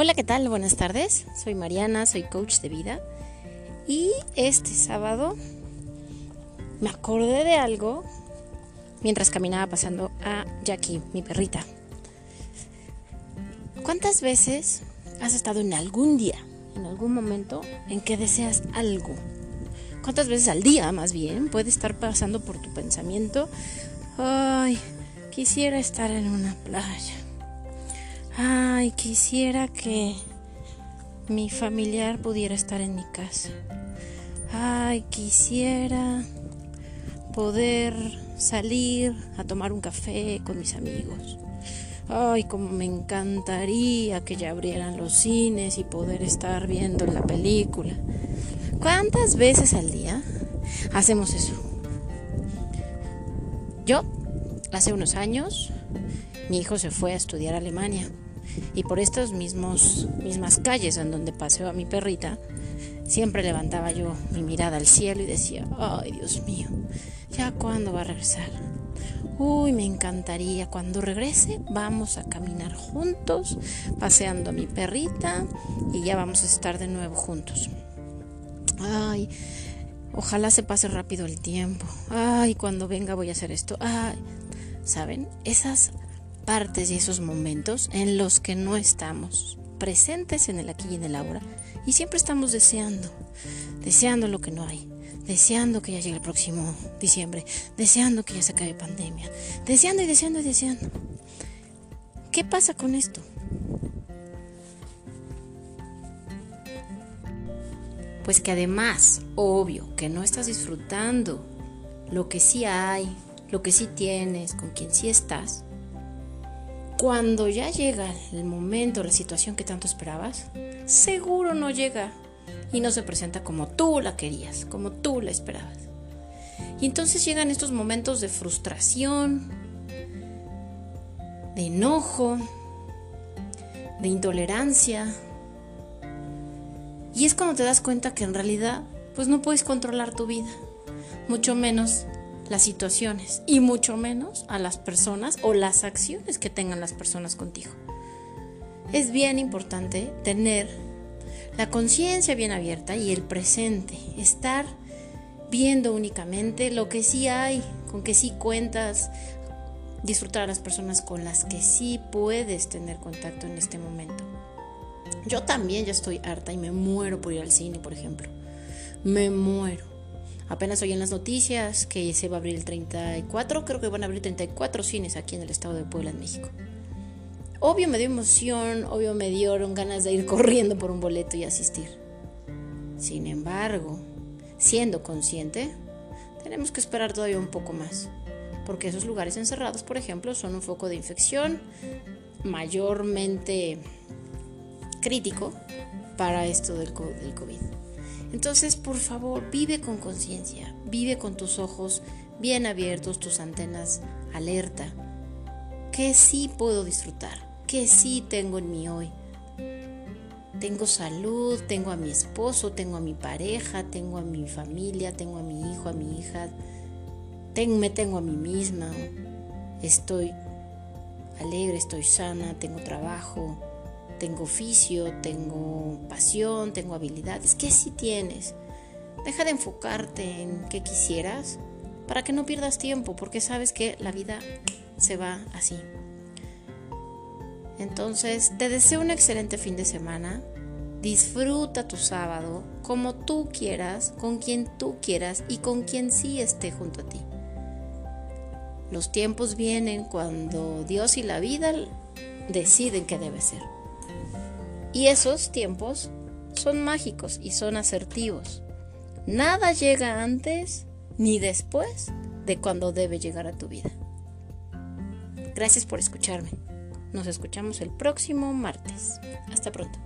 Hola, ¿qué tal? Buenas tardes. Soy Mariana, soy coach de vida. Y este sábado me acordé de algo mientras caminaba pasando a Jackie, mi perrita. ¿Cuántas veces has estado en algún día, en algún momento, en que deseas algo? ¿Cuántas veces al día, más bien, puede estar pasando por tu pensamiento? Ay, quisiera estar en una playa Ay, quisiera que mi familiar pudiera estar en mi casa. Ay, quisiera poder salir a tomar un café con mis amigos. Ay, como me encantaría que ya abrieran los cines y poder estar viendo la película. ¿Cuántas veces al día hacemos eso? Yo, hace unos años, mi hijo se fue a estudiar Alemania y por estas mismos, mismas calles en donde paseo a mi perrita, siempre levantaba yo mi mirada al cielo y decía, ay Dios mío, ¿ya cuándo va a regresar? Uy, me encantaría, cuando regrese vamos a caminar juntos, paseando a mi perrita y ya vamos a estar de nuevo juntos. Ay, ojalá se pase rápido el tiempo. Ay, cuando venga voy a hacer esto. Ay, ¿saben? Esas partes y esos momentos en los que no estamos presentes en el aquí y en el ahora y siempre estamos deseando, deseando lo que no hay, deseando que ya llegue el próximo diciembre, deseando que ya se acabe pandemia, deseando y deseando y deseando. ¿Qué pasa con esto? Pues que además, obvio, que no estás disfrutando lo que sí hay, lo que sí tienes, con quien sí estás, cuando ya llega el momento, la situación que tanto esperabas, seguro no llega y no se presenta como tú la querías, como tú la esperabas. Y entonces llegan estos momentos de frustración, de enojo, de intolerancia. Y es cuando te das cuenta que en realidad pues no puedes controlar tu vida, mucho menos las situaciones y mucho menos a las personas o las acciones que tengan las personas contigo. Es bien importante tener la conciencia bien abierta y el presente, estar viendo únicamente lo que sí hay, con que sí cuentas, disfrutar a las personas con las que sí puedes tener contacto en este momento. Yo también ya estoy harta y me muero por ir al cine, por ejemplo. Me muero Apenas oí en las noticias que se va a abrir el 34, creo que van a abrir 34 cines aquí en el estado de Puebla, en México. Obvio me dio emoción, obvio me dieron ganas de ir corriendo por un boleto y asistir. Sin embargo, siendo consciente, tenemos que esperar todavía un poco más, porque esos lugares encerrados, por ejemplo, son un foco de infección mayormente crítico para esto del COVID. Entonces, por favor, vive con conciencia, vive con tus ojos bien abiertos, tus antenas alerta, que sí puedo disfrutar, que sí tengo en mí hoy. Tengo salud, tengo a mi esposo, tengo a mi pareja, tengo a mi familia, tengo a mi hijo, a mi hija, me tengo a mí misma, estoy alegre, estoy sana, tengo trabajo, tengo oficio, tengo pasión, tengo habilidades. ¿Qué sí tienes? Deja de enfocarte en qué quisieras para que no pierdas tiempo, porque sabes que la vida se va así. Entonces, te deseo un excelente fin de semana. Disfruta tu sábado como tú quieras, con quien tú quieras y con quien sí esté junto a ti. Los tiempos vienen cuando Dios y la vida deciden qué debe ser. Y esos tiempos son mágicos y son asertivos. Nada llega antes ni después de cuando debe llegar a tu vida. Gracias por escucharme. Nos escuchamos el próximo martes. Hasta pronto.